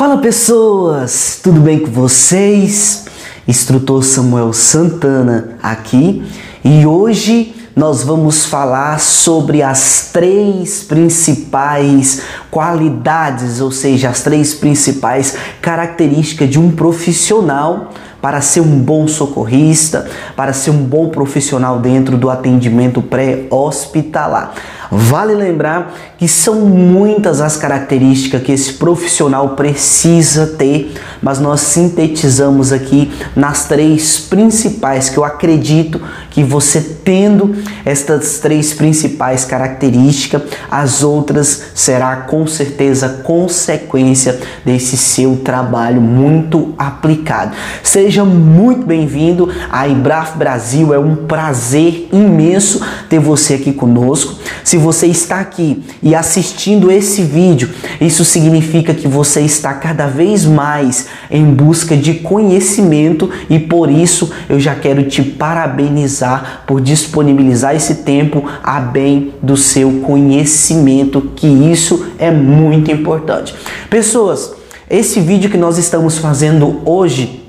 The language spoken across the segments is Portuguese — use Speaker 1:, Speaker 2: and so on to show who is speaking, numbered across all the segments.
Speaker 1: Fala pessoas, tudo bem com vocês? Instrutor Samuel Santana aqui e hoje nós vamos falar sobre as três principais qualidades, ou seja, as três principais características de um profissional para ser um bom socorrista, para ser um bom profissional dentro do atendimento pré-hospitalar. Vale lembrar que são muitas as características que esse profissional precisa ter, mas nós sintetizamos aqui nas três principais que eu acredito que você tendo estas três principais características, as outras será com certeza consequência desse seu trabalho muito aplicado. Seja muito bem-vindo à Ibraf Brasil, é um prazer imenso ter você aqui conosco. Se você está aqui e assistindo esse vídeo, isso significa que você está cada vez mais em busca de conhecimento e por isso eu já quero te parabenizar por disponibilizar esse tempo a bem do seu conhecimento, que isso é muito importante. Pessoas, esse vídeo que nós estamos fazendo hoje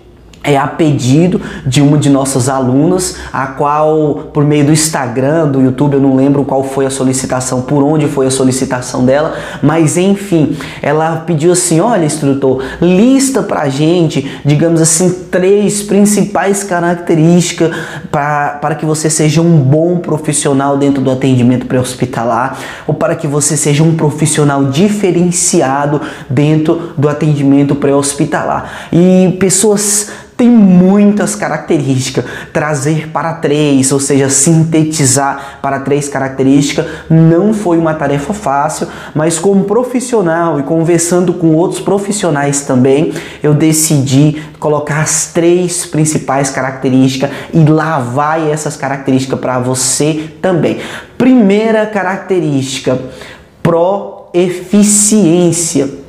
Speaker 1: é a pedido de uma de nossas alunas, a qual, por meio do Instagram, do YouTube, eu não lembro qual foi a solicitação, por onde foi a solicitação dela, mas enfim, ela pediu assim: olha, instrutor, lista pra gente, digamos assim, três principais características para, que você seja um bom profissional dentro do atendimento pré-hospitalar, ou para que você seja um profissional diferenciado dentro do atendimento pré-hospitalar. E pessoas tem muitas características. Trazer para três, ou seja, sintetizar para três características, não foi uma tarefa fácil, mas como profissional e conversando com outros profissionais também, eu decidi colocar as três principais características e lá vai essas características para você também. Primeira característica, proeficiência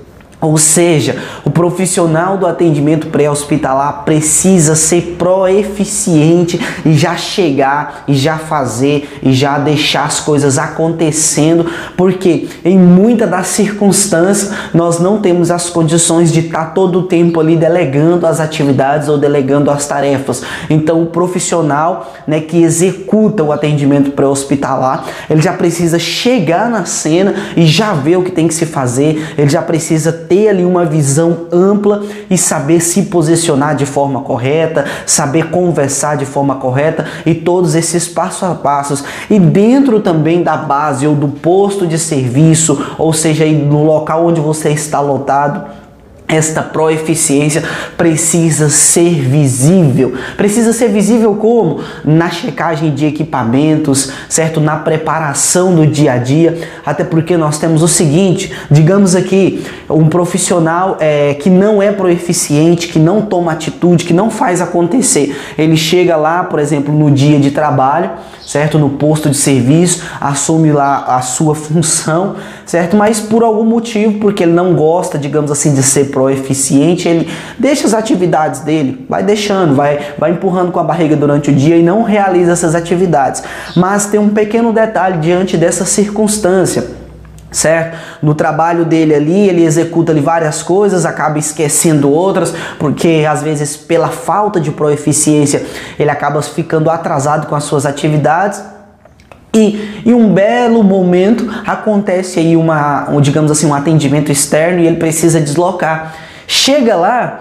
Speaker 1: ou seja, o profissional do atendimento pré-hospitalar precisa ser proeficiente e já chegar e já fazer e já deixar as coisas acontecendo, porque em muitas das circunstâncias nós não temos as condições de estar tá todo o tempo ali delegando as atividades ou delegando as tarefas. Então, o profissional, né, que executa o atendimento pré-hospitalar, ele já precisa chegar na cena e já ver o que tem que se fazer, ele já precisa ter ali uma visão ampla e saber se posicionar de forma correta, saber conversar de forma correta e todos esses passo a passos. E dentro também da base ou do posto de serviço, ou seja, no local onde você está lotado, esta proeficiência precisa ser visível. Precisa ser visível como? Na checagem de equipamentos, certo? Na preparação do dia a dia. Até porque nós temos o seguinte: digamos aqui, um profissional é, que não é proeficiente, que não toma atitude, que não faz acontecer. Ele chega lá, por exemplo, no dia de trabalho, certo? No posto de serviço, assume lá a sua função, certo? Mas por algum motivo, porque ele não gosta, digamos assim, de ser proeficiente, ele deixa as atividades dele, vai deixando, vai, vai empurrando com a barriga durante o dia e não realiza essas atividades. Mas tem um pequeno detalhe diante dessa circunstância certo? No trabalho dele ali, ele executa ali várias coisas, acaba esquecendo outras, porque às vezes pela falta de proeficiência, ele acaba ficando atrasado com as suas atividades. E em um belo momento acontece aí uma, um, digamos assim, um atendimento externo e ele precisa deslocar. Chega lá,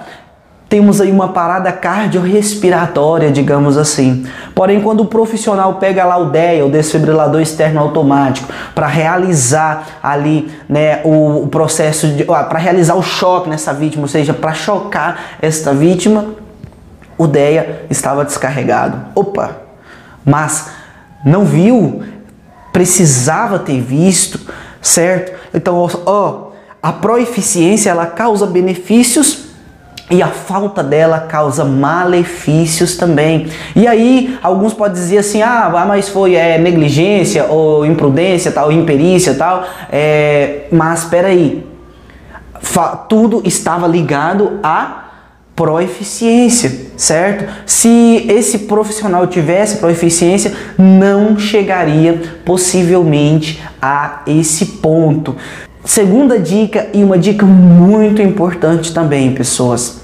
Speaker 1: temos aí uma parada cardiorrespiratória, digamos assim. Porém, quando o profissional pega lá o DEA, o desfibrilador externo automático, para realizar ali né, o, o processo, para realizar o choque nessa vítima, ou seja, para chocar esta vítima, o DEA estava descarregado. Opa! Mas não viu? Precisava ter visto, certo? Então, ó, a proeficiência ela causa benefícios e a falta dela causa malefícios também. E aí, alguns podem dizer assim: ah, ah, mas foi é, negligência, ou imprudência, tal, imperícia, tal. É, mas espera aí, tudo estava ligado a proeficiência, certo? Se esse profissional tivesse proeficiência, não chegaria possivelmente a esse ponto. Segunda dica e uma dica muito importante também, pessoas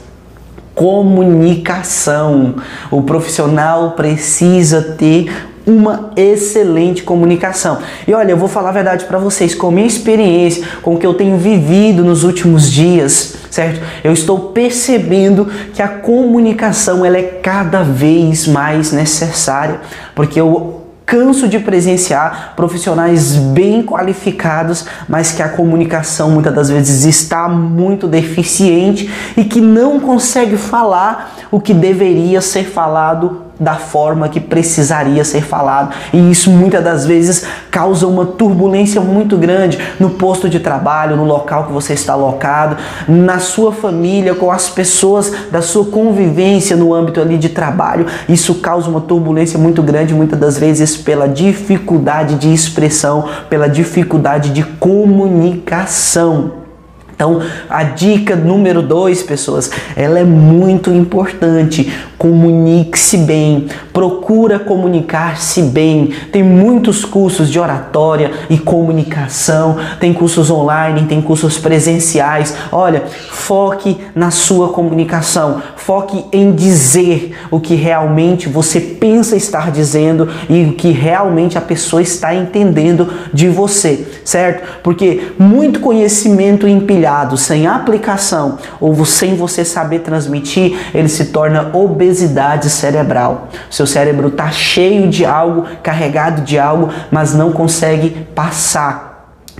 Speaker 1: comunicação. O profissional precisa ter uma excelente comunicação. E olha, eu vou falar a verdade para vocês, com a minha experiência, com o que eu tenho vivido nos últimos dias, certo? Eu estou percebendo que a comunicação ela é cada vez mais necessária, porque eu canso de presenciar profissionais bem qualificados, mas que a comunicação muitas das vezes está muito deficiente e que não consegue falar o que deveria ser falado da forma que precisaria ser falado. E isso muitas das vezes causa uma turbulência muito grande no posto de trabalho, no local que você está alocado, na sua família, com as pessoas da sua convivência no âmbito ali de trabalho. Isso causa uma turbulência muito grande muitas das vezes pela dificuldade de expressão, pela dificuldade de comunicação. Então, a dica número dois, pessoas, ela é muito importante. Comunique-se bem, procura comunicar-se bem. Tem muitos cursos de oratória e comunicação, tem cursos online, tem cursos presenciais. Olha, foque na sua comunicação, foque em dizer o que realmente você pensa estar dizendo e o que realmente a pessoa está entendendo de você, certo? Porque muito conhecimento empilhado sem aplicação ou sem você saber transmitir, ele se torna obesidade cerebral. Seu cérebro está cheio de algo, carregado de algo, mas não consegue passar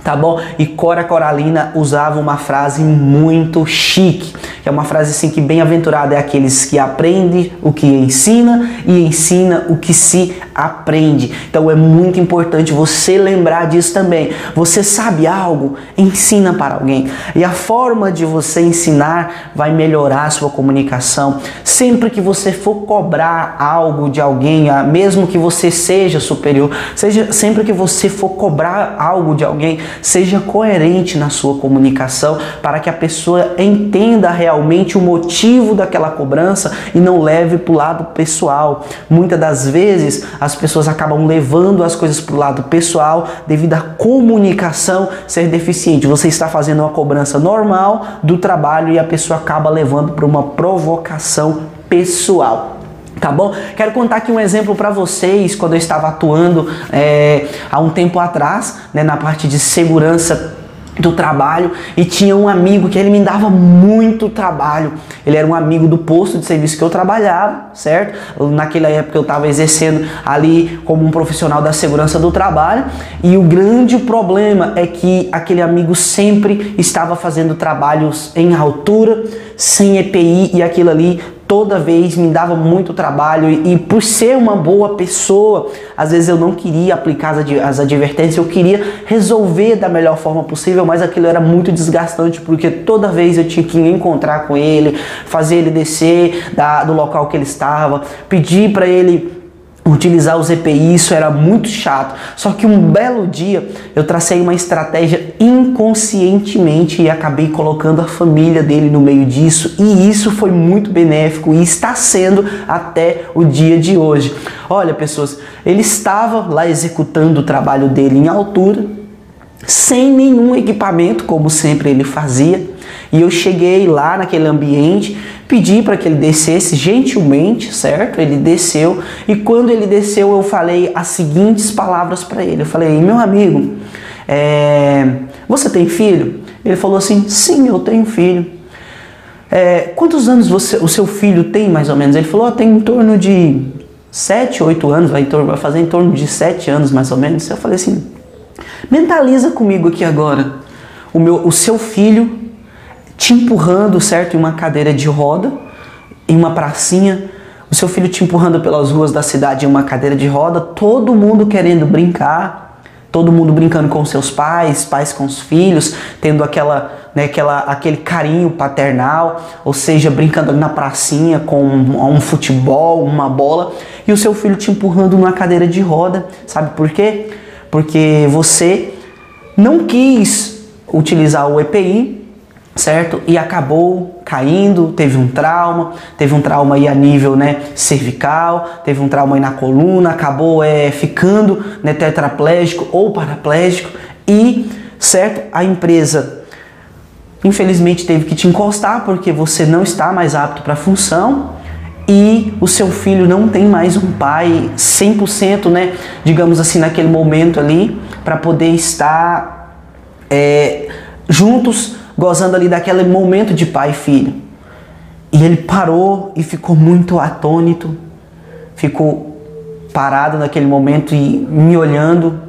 Speaker 1: tá bom? E Cora Coralina usava uma frase muito chique, que é uma frase assim que bem-aventurado é aqueles que aprendem o que ensina e ensina o que se aprende. Então é muito importante você lembrar disso também. Você sabe algo, ensina para alguém. E a forma de você ensinar vai melhorar a sua comunicação. Sempre que você for cobrar algo de alguém, ah, mesmo que você seja superior, seja sempre que você for cobrar algo de alguém, seja coerente na sua comunicação para que a pessoa entenda realmente o motivo daquela cobrança e não leve para o lado pessoal. Muitas das vezes as pessoas acabam levando as coisas para o lado pessoal devido à comunicação ser deficiente. Você está fazendo uma cobrança normal do trabalho e a pessoa acaba levando para uma provocação pessoal. Tá bom? Quero contar aqui um exemplo para vocês quando eu estava atuando é, há um tempo atrás, né, na parte de segurança do trabalho e tinha um amigo que ele me dava muito trabalho. Ele era um amigo do posto de serviço que eu trabalhava, certo? Naquela época eu estava exercendo ali como um profissional da segurança do trabalho e o grande problema é que aquele amigo sempre estava fazendo trabalhos em altura, sem EPI e aquilo ali toda vez me dava muito trabalho e, por ser uma boa pessoa, às vezes eu não queria aplicar as advertências, eu queria resolver da melhor forma possível, mas aquilo era muito desgastante porque toda vez eu tinha que encontrar com ele, fazer ele descer da, do local que ele estava, pedir para ele utilizar os EPI, isso era muito chato. Só que um belo dia eu tracei uma estratégia inconscientemente e acabei colocando a família dele no meio disso, e isso foi muito benéfico e está sendo até o dia de hoje. Olha, pessoas, ele estava lá executando o trabalho dele em altura, sem nenhum equipamento, como sempre ele fazia. E eu cheguei lá naquele ambiente, pedi para que ele descesse gentilmente, certo? Ele desceu e quando ele desceu eu falei as seguintes palavras para ele. Eu falei: meu amigo, é... você tem filho? Ele falou assim: sim, eu tenho filho. É... quantos anos você, o seu filho tem mais ou menos? Ele falou: oh, tem em torno de 7, 8 anos, vai, vai fazer em torno de 7 anos mais ou menos. Eu falei assim: mentaliza comigo aqui agora. O, meu, o seu filho te empurrando, certo, em uma cadeira de roda, em uma pracinha, o seu filho te empurrando pelas ruas da cidade em uma cadeira de roda, todo mundo querendo brincar, todo mundo brincando com seus pais, pais com os filhos, tendo aquela, né, aquela, aquele carinho paternal, ou seja, brincando na pracinha com um, um futebol, uma bola, e o seu filho te empurrando numa cadeira de roda, sabe por quê? Porque você não quis utilizar o EPI certo? E acabou caindo, teve um trauma, teve um trauma aí a nível né, cervical, teve um trauma aí na coluna, acabou é, ficando né, tetraplégico ou paraplégico e certo? A empresa infelizmente teve que te encostar porque você não está mais apto para a função e o seu filho não tem mais um pai 100%, né, digamos assim, naquele momento ali, para poder estar é, juntos, gozando ali daquele momento de pai e filho. E ele parou e ficou muito atônito, ficou parado naquele momento e me olhando.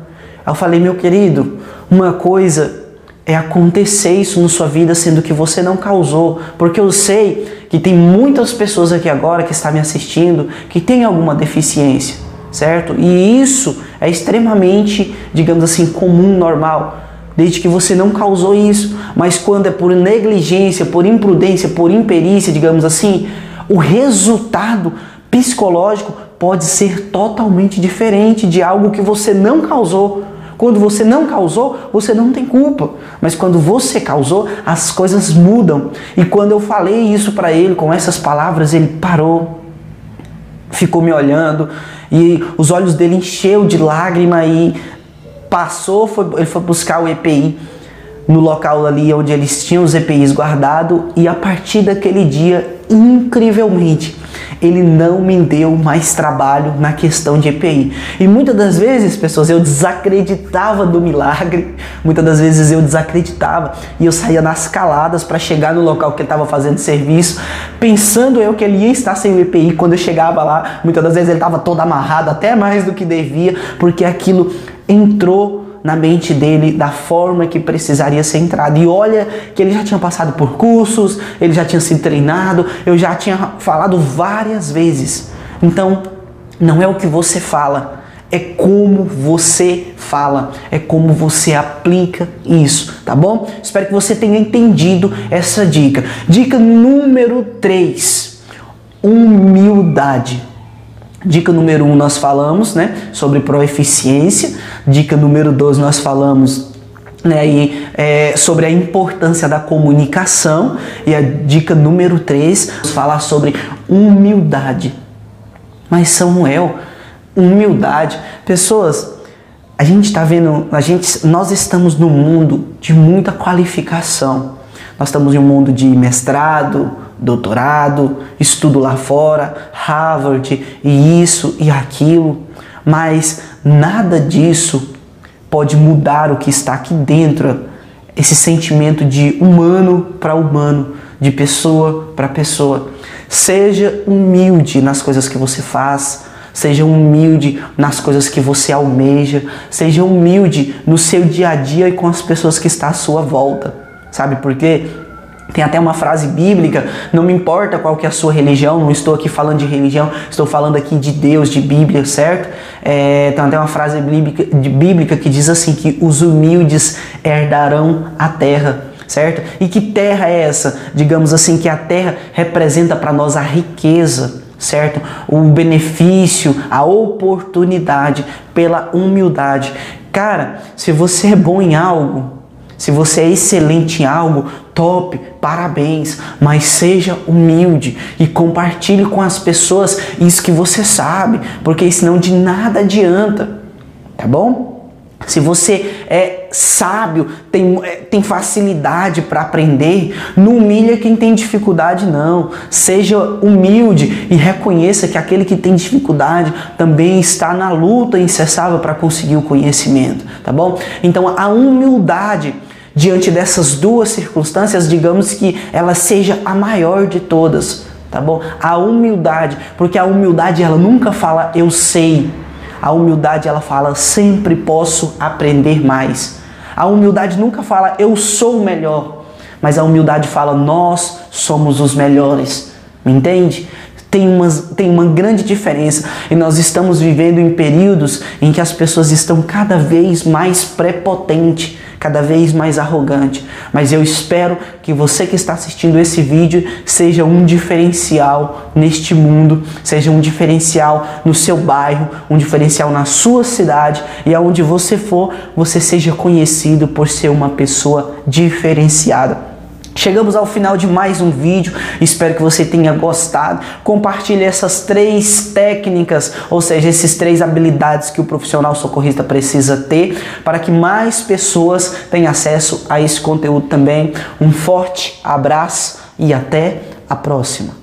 Speaker 1: Eu falei, meu querido, uma coisa é acontecer isso na sua vida, sendo que você não causou, porque eu sei que tem muitas pessoas aqui agora que estão me assistindo que tem alguma deficiência, certo? E isso é extremamente, digamos assim, comum, normal, desde que você não causou isso. Mas quando é por negligência, por imprudência, por imperícia, digamos assim, o resultado psicológico pode ser totalmente diferente de algo que você não causou. Quando você não causou, você não tem culpa. Mas quando você causou, as coisas mudam. E quando eu falei isso para ele com essas palavras, ele parou, ficou me olhando e os olhos dele encheu de lágrima e passou, foi, ele foi buscar o EPI no local ali onde eles tinham os EPIs guardado e a partir daquele dia, incrivelmente, ele não me deu mais trabalho na questão de EPI. E muitas das vezes, pessoas, eu desacreditava do milagre, muitas das vezes eu desacreditava e eu saía nas caladas para chegar no local que ele estava fazendo serviço, pensando eu que ele ia estar sem o EPI. Quando eu chegava lá, muitas das vezes ele estava todo amarrado, até mais do que devia, porque aquilo entrou na mente dele da forma que precisaria ser entrado. E olha que ele já tinha passado por cursos, ele já tinha sido treinado, eu já tinha falado várias vezes. Então, não é o que você fala, é como você fala, é como você aplica isso, tá bom? Espero que você tenha entendido essa dica. Dica número 3: humildade. Dica número 1 um, nós falamos né, sobre proeficiência. Dica número 2 nós falamos né, e, é, sobre a importância da comunicação. E a dica número 3 falar sobre humildade. Mas Samuel, humildade. Pessoas, a gente está vendo, a gente, nós estamos num mundo de muita qualificação. Nós estamos em um mundo de mestrado, doutorado, estudo lá fora, Harvard e isso e aquilo, mas nada disso pode mudar o que está aqui dentro, esse sentimento de humano para humano, de pessoa para pessoa. Seja humilde nas coisas que você faz, seja humilde nas coisas que você almeja, seja humilde no seu dia a dia e com as pessoas que estão à sua volta. Sabe por quê? Tem até uma frase bíblica, não me importa qual que é a sua religião, não estou aqui falando de religião, estou falando aqui de Deus, de Bíblia, certo? É, tem até uma frase bíblica, de, bíblica que diz assim que os humildes herdarão a terra, certo? E que terra é essa? Digamos assim que a terra representa para nós a riqueza, certo? O benefício, a oportunidade pela humildade. Cara, se você é bom em algo, se você é excelente em algo, top, parabéns, mas seja humilde e compartilhe com as pessoas isso que você sabe, porque senão de nada adianta, tá bom? Se você é sábio, tem, é, tem facilidade para aprender, não humilha quem tem dificuldade, não. Seja humilde e reconheça que aquele que tem dificuldade também está na luta incessável para conseguir o conhecimento, tá bom? Então a humildade diante dessas duas circunstâncias, digamos que ela seja a maior de todas, tá bom? A humildade, porque a humildade ela nunca fala eu sei. A humildade ela fala sempre posso aprender mais. A humildade nunca fala eu sou melhor, mas a humildade fala nós somos os melhores. Me entende? Tem uma, tem uma grande diferença e nós estamos vivendo em períodos em que as pessoas estão cada vez mais prepotentes cada vez mais arrogante. Mas eu espero que você que está assistindo esse vídeo seja um diferencial neste mundo, seja um diferencial no seu bairro, um diferencial na sua cidade e aonde você for, você seja conhecido por ser uma pessoa diferenciada. Chegamos ao final de mais um vídeo, espero que você tenha gostado. Compartilhe essas três técnicas, ou seja, esses três habilidades que o profissional socorrista precisa ter para que mais pessoas tenham acesso a esse conteúdo também. Um forte abraço e até a próxima.